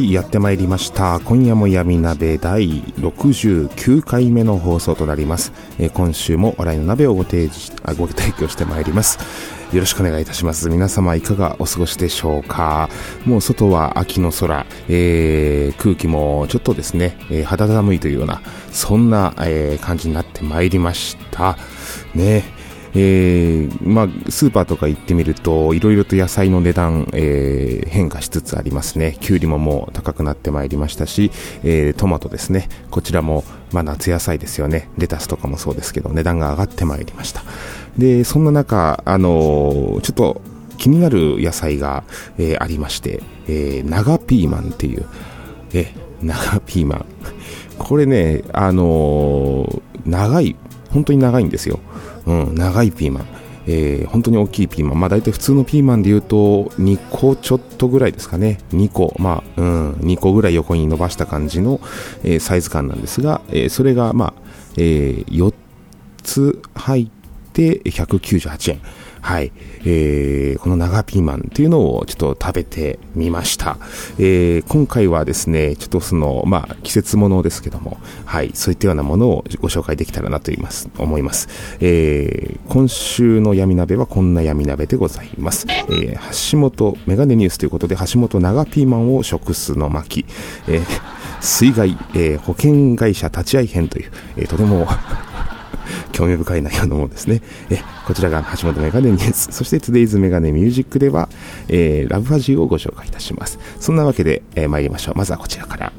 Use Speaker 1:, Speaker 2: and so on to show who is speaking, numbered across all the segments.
Speaker 1: はいやってまいりました。今夜も闇鍋第69回目の放送となります、えー今週も笑いの鍋をご提示あご提供してまいります。よろしくお願いいたします。皆様いかがお過ごしでしょうか。もう外は秋の空、えー空気もちょっとですね、えー肌寒いというようなそんな、えー感じになってまいりました。ね。えーまあ、スーパーとか行ってみると、いろいろと野菜の値段、えー変化しつつありますね。きゅうりももう高くなってまいりましたし、えートマトですね。こちらも、まあ、夏野菜ですよね。レタスとかもそうですけど、値段が上がってまいりました。で、そんな中、あのちょっと気になる野菜が、えーありまして、えー長ピーマンっていう、え長ピーマン。これね、あの長い、本当に長いんですよ。うん、長いピーマン。えー本当に大きいピーマン。まあ大体普通のピーマンでいうと2個ちょっとぐらいですかね。2個、まあ、うん、2個ぐらい横に伸ばした感じの、えーサイズ感なんですが、えーそれがまあ、え4つ入って198円。はい。えーこの長ピーマンっていうのをちょっと食べてみました。えー今回はですね、ちょっとその、まあ、季節ものですけども、はい、そういったようなものをご紹介できたらなと言います、思います。えー今週の闇鍋はこんな闇鍋でございます。えー橋本メガネニュースということで、橋本長ピーマンを食すの巻、えー水害、えー保険会社立ち会い編という、えーとても興味深い内容のものですね。えこちらが橋本メガネニュース。そして Today's メガネミュージックでは、えーラブファジーをご紹介いたします。そんなわけで、えー参りましょう。まずはこちらから。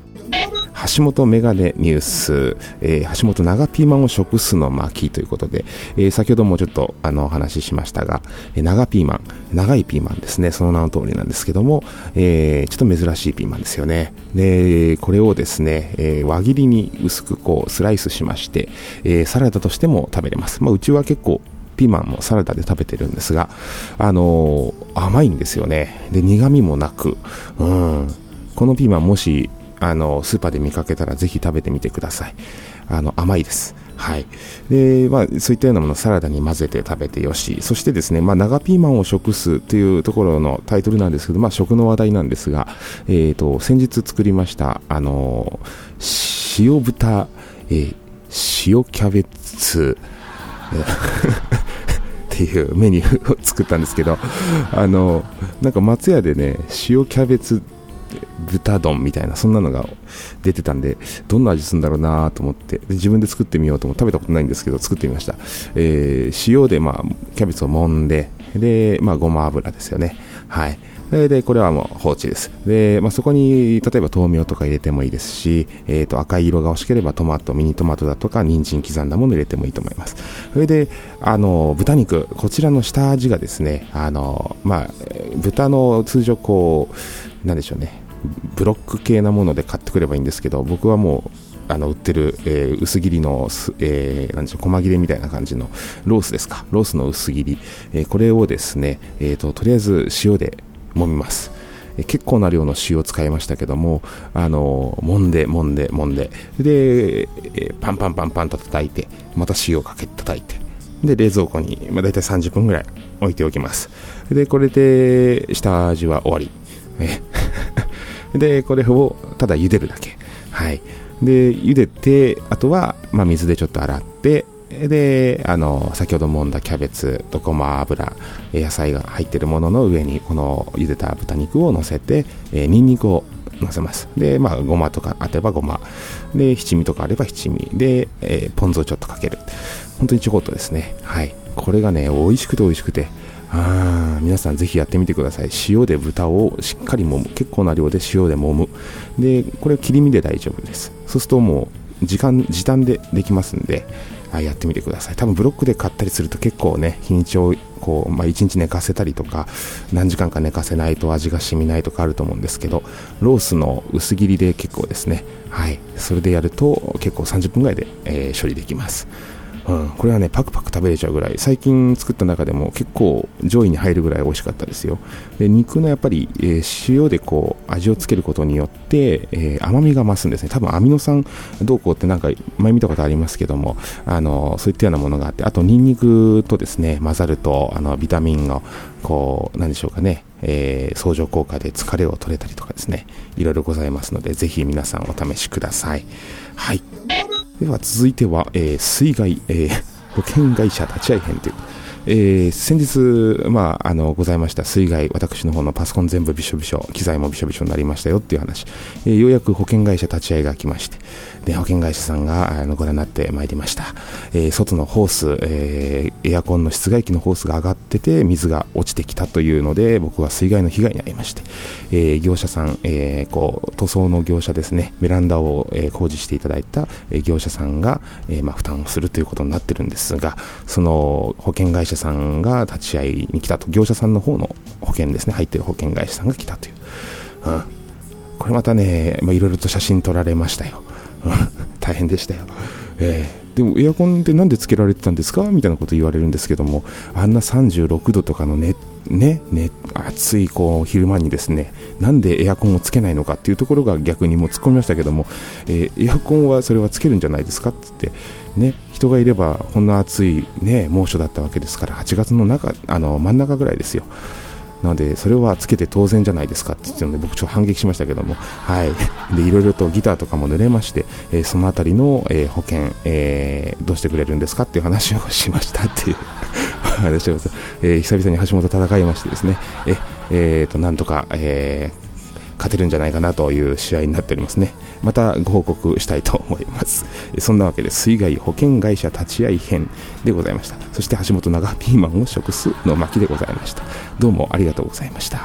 Speaker 1: 橋本メガネニュース、えー橋本長ピーマンを食すの巻ということで、えー先ほどもちょっとあのお話ししましたが、えー長ピーマン、長いピーマンですね、その名の通りなんですけども、えーちょっと珍しいピーマンですよね。で、これをですね、えー輪切りに薄くこうスライスしまして、えーサラダとしても食べれます。まあ、うちは結構ピーマンもサラダで食べてるんですが、あのー甘いんですよね。で、苦味もなく、うん。このピーマンもし、あの、スーパーで見かけたらぜひ食べてみてください。あの、甘いです。はい。で、まあ、そういったようなものをサラダに混ぜて食べてよし。そしてですね、まあ、長ピーマンを食すというところのタイトルなんですけど、まあ、食の話題なんですが、えっ、と、先日作りました、あの塩豚、えー塩キャベツ、っていうメニューを作ったんですけど、あの、なんか松屋でね、塩キャベツ豚丼みたいな、そんなのが出てたんで、どんな味するんだろうなと思って、自分で作ってみようと思って、食べたことないんですけど、作ってみました。えー塩で、まあ、キャベツを揉んで、で、まあ、ごま油ですよね。はい。で、でこれはもう放置です。で、まあ、そこに、例えば豆苗とか入れてもいいですし、えっ、と、赤い色が欲しければトマト、ミニトマトだとか、人参刻んだもの入れてもいいと思います。それで、あの、豚肉、こちらの下味がですね、あの、まあ、豚の通常こう、なんでしょうね、ブロック系なもので買ってくればいいんですけど、僕はもう、あの売ってる、えー薄切りの、えーなんでしょう細切れみたいな感じのロースですかロースの薄切り、えーこれをですね、えーととりあえず塩で揉みます。結構な量の塩を使いましたけども、あの揉んで揉んで揉んで。で、パンパンパンパンと叩いてまた塩をかけて叩いて。で冷蔵庫に、まあ、大体30分ぐらい置いておきます。でこれで下味は終わり。でこれをただ茹でるだけ。はい。で茹でてあとは、まあ、水でちょっと洗ってであの先ほど揉んだキャベツとごま油野菜が入っているものの上にこの茹でた豚肉を乗せて、えー、ニンニクを乗せます。で、まあ、ごまとかあればごま。で、七味とかあれば七味。で、えー、ポン酢をちょっとかける。本当にちょこっとですね。はい。これがね、美味しくて美味しくて。あ皆さんぜひやってみてください。塩で豚をしっかり揉む。結構な量で塩で揉む。で、これ切り身で大丈夫です。そうするともう、時間、時短でできますんで、はいやってみてください。多分ブロックで買ったりすると結構ね、日にちをこう、まあ、1日寝かせたりとか、何時間か寝かせないと味が染みないとかあると思うんですけど、ロースの薄切りで結構ですね、はい、それでやると結構30分ぐらいで、えー、処理できます。うん、これはね、パクパク食べれちゃうぐらい、最近作った中でも結構上位に入るぐらい美味しかったですよ。で肉のやっぱり、えー、塩でこう味をつけることによって、えー、甘みが増すんですね。多分アミノ酸どうこうってなんか前見たことありますけども、あのそういったようなものがあって、あとニンニクとですね、混ざると、あのビタミンの、こう、なんでしょうかね、えー、相乗効果で疲れを取れたりとかですね、いろいろございますので、ぜひ皆さんお試しください。はい。では続いては、えー、水害、えー、保険会社立ち会い編という、えー、先日、まあ、あのございました水害、私の方のパソコン全部びしょびしょ、機材もびしょびしょになりましたよっていう話、えー、ようやく保険会社立ち会いが来まして、で保険会社さんがあのご覧になってまいりました、えー、外のホース、え、エアコンの室外機のホースが上がってて水が落ちてきたというので僕は水害の被害に遭いまして、え、業者さん、えこう塗装の業者ですねベランダを、え工事していただいた、え業者さんが、えまあ、負担をするということになってるんですがその保険会社さんが立ち会いに来たと。業者さんの方の保険ですね。入ってる保険会社さんが来たという、うん、これまたね、まあ、いろいろと写真撮られましたよ。大変でしたよ。えー、でもエアコンって何でつけられてたんですか？みたいなこと言われるんですけども、あんな36度とかのね、ね、ね、暑いこう昼間にですね、なんでエアコンをつけないのかっていうところが逆にもう突っ込みましたけども、えー、エアコンはそれはつけるんじゃないですかってって、ね、人がいればこんな暑い、ね、猛暑だったわけですから、8月の中、あの真ん中ぐらいですよ。なので、それはつけて当然じゃないですかって言ってので、僕ちょっと反撃しましたけども、はい。で、いろいろとギターとかも濡れまして、えー、そのあたりの、えー、保険、えー、どうしてくれるんですかっていう話をしましたっていう。話を、えー、久々に橋本戦いましてですね、え、えー、と、なんとか、えー、勝てるんじゃないかなという試合になっておりますね。またご報告したいと思います。そんなわけで水害保険会社立ち会い編でございました。そして橋本長ピーマンを食すの巻でございました。どうもありがとうございました。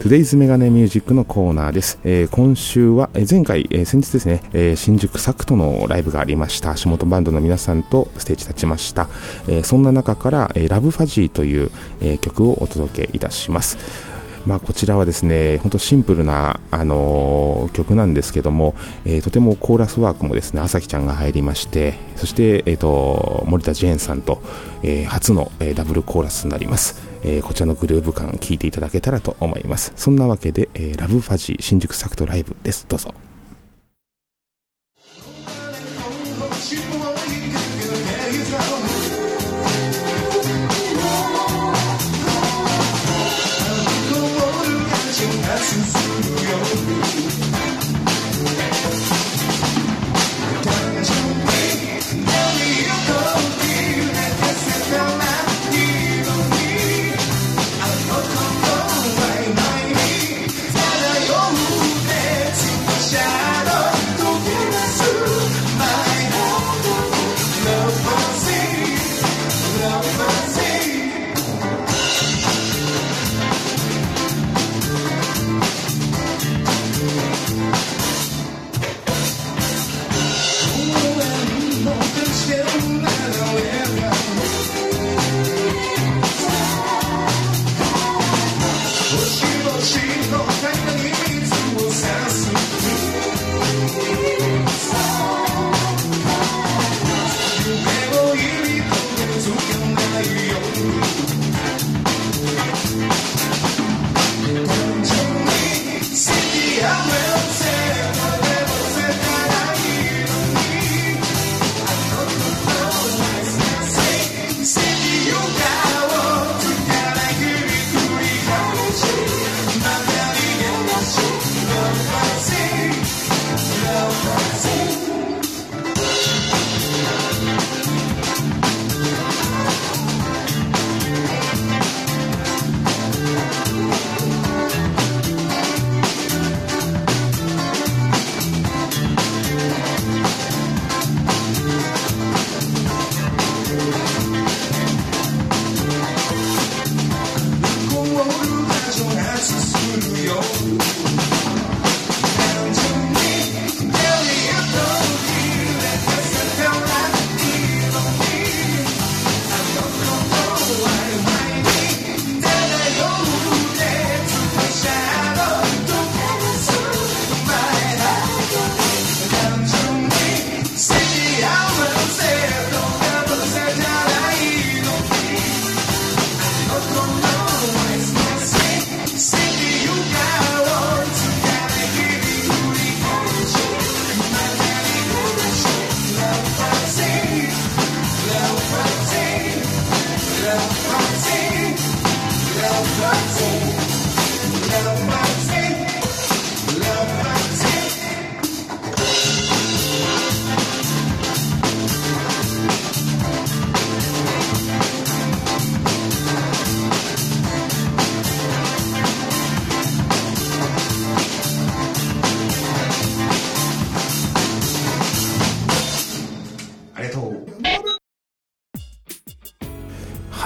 Speaker 1: トゥデイズメガネミュージックのコーナーです。えー、今週は、えー、前回、えー、先日ですね、え新宿サクトのライブがありました。足元バンドの皆さんとステージ立ちました。えそんな中から、えラブファジーという、え曲をお届けいたします。まあ、こちらはですね、本当シンプルな、あのー、曲なんですけども、えー、とてもコーラスワークもですね、朝日ちゃんが入りまして、そして、えーと、森田ジェーンさんと、えー、初の、え、ダブルコーラスになります。え、こちらのグルーヴ感聴いていただけたらと思います。そんなわけで、えー、ラブファジー新宿サクトライブです。どうぞ。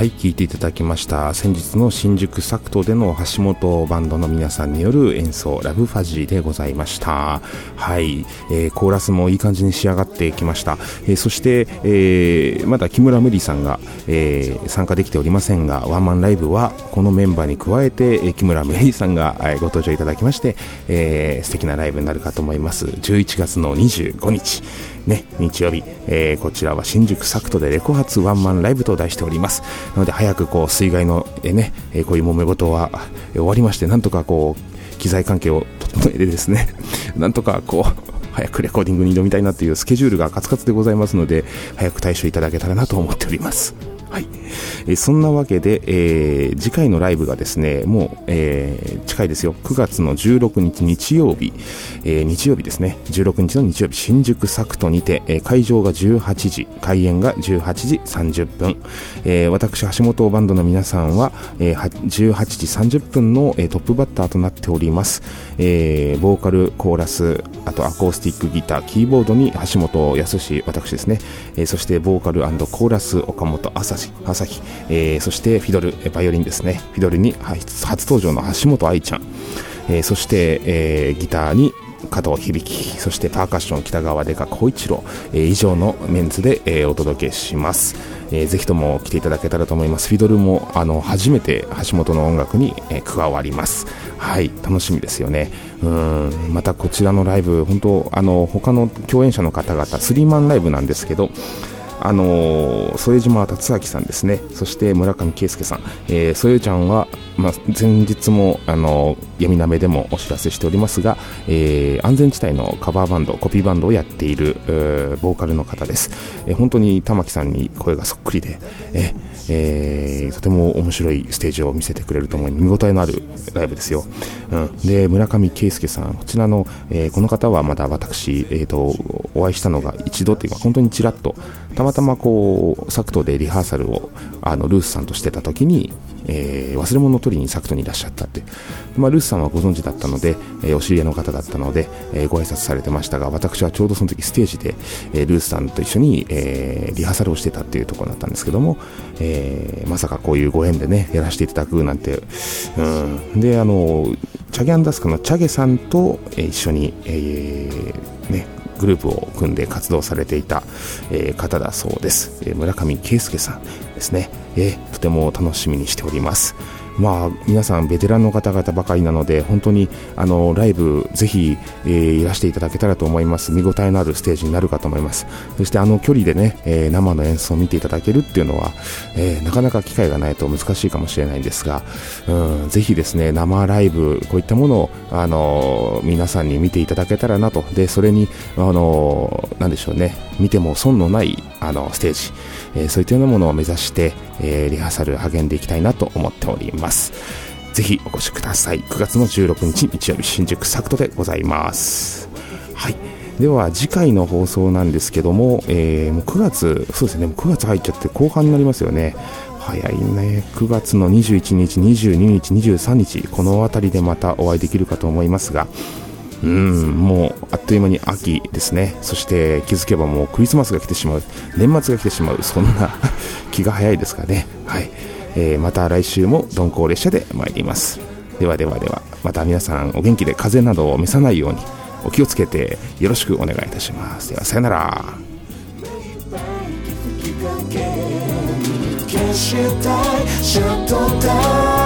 Speaker 1: はい聴いていただきました。先日の新宿サクトでの橋本バンドの皆さんによる演奏ラブファジーでございました。はい、えー、コーラスもいい感じに仕上がってきました、えー、そして、えー、まだ木村無理さんが、えー、参加できておりませんがワンマンライブはこのメンバーに加えて、えー、木村無理さんが、えー、ご登場いただきまして、えー、素敵なライブになるかと思います。11月の25日。ね、日曜日、えー、こちらは新宿サクトでレコ発ワンマンライブと題しております。なので早くこう水害の、え、ね、え、こういう揉め事は、終わりまして、なんとかこう、機材関係を整えてですね、なんとかこう、早くレコーディングに挑みたいなというスケジュールがカツカツでございますので、早く対処いただけたらなと思っております。はい、え、そんなわけで、えー、次回のライブがですねもう、えー、近いですよ。9月の16日日曜日、えー、日曜日ですね。16日の日曜日。新宿サクトにて、え、会場が18時。開演が18時30分、え、私橋本バンドの皆さんは、えー、18時30分の、え、トップバッターとなっております、え、ボーカルコーラスあとアコースティックギターキーボードに橋本康私ですね、え、そしてボーカルコーラス岡本朝朝日、えー、そしてフィドル、バイオリンですね、フィドルに初登場の橋本愛ちゃん、えー、そして、えー、ギターに加藤響。そしてパーカッション北川出川光一郎、えー、以上のメンツで、えー、お届けします、えー、ぜひとも来ていただけたらと思います。フィドルもあの初めて橋本の音楽に、えー、加わります。はい楽しみですよね。うんまたこちらのライブ本当あの他の共演者の方々スリーマンライブなんですけどあの副島達明さんですね。そして村上圭介さん、えー、そよちゃんは、まあ、前日も、あの闇鍋でもお知らせしておりますが、えー、安全地帯のカバーバンドコピーバンドをやっているボーカルの方です、えー、本当に玉木さんに声がそっくりで、ええー、とても面白いステージを見せてくれると思い見応えのあるライブですよ、うん、で村上圭介さんこちらの、えー、この方はまだ私、えーと、お会いしたのが一度というか本当にちらっとたまたまこうサクトでリハーサルをあのルースさんとしてた時にえー、忘れ物を取りにサクトにいらっしゃったって、まあ、ルースさんはご存知だったので、えー、お知り合いの方だったので、えー、ご挨拶されてましたが私はちょうどその時ステージで、え、ルースさんと一緒に、え、リハーサルをしてたっていうところだったんですけども、えー、まさかこういうご縁でねやらせていただくなんて、うん、であのチャギアンダスクのチャゲさんと、えー、一緒に、えー、ねグループを組んで活動されていた、えー、方だそうです、えー、村上圭介さんですね、えー、とても楽しみにしております。まあ、皆さんベテランの方々ばかりなので本当にあのライブぜひ、えー、いらしていただけたらと思います。見応えのあるステージになるかと思います。そしてあの距離でね、えー、生の演奏を見ていただけるっていうのは、えー、なかなか機会がないと難しいかもしれないんですが、うん、ぜひですね生ライブこういったものをあの皆さんに見ていただけたらなと。でそれにあのなんでしょうね。見ても損のないあのステージ、えー、そういったようなものを目指して、えー、リハーサル励んでいきたいなと思っております。ぜひお越しください。9月の16日日曜日新宿サクトでございます。はい。では次回の放送なんですけども、えー、もう9月そうですね。もう9月入っちゃって後半になりますよね。早いね。9月の21日22日23日この辺りでまたお会いできるかと思いますがうんもうあっという間に秋ですね。そして気づけばもうクリスマスが来てしまう。年末が来てしまう。そんな 気が早いですかね。はい、えー、また来週も鈍行列車で参ります。ではではではまた皆さんお元気で風邪などを召さないようにお気をつけてよろしくお願いいたします。ではさよなら。消したい。シャットダウン。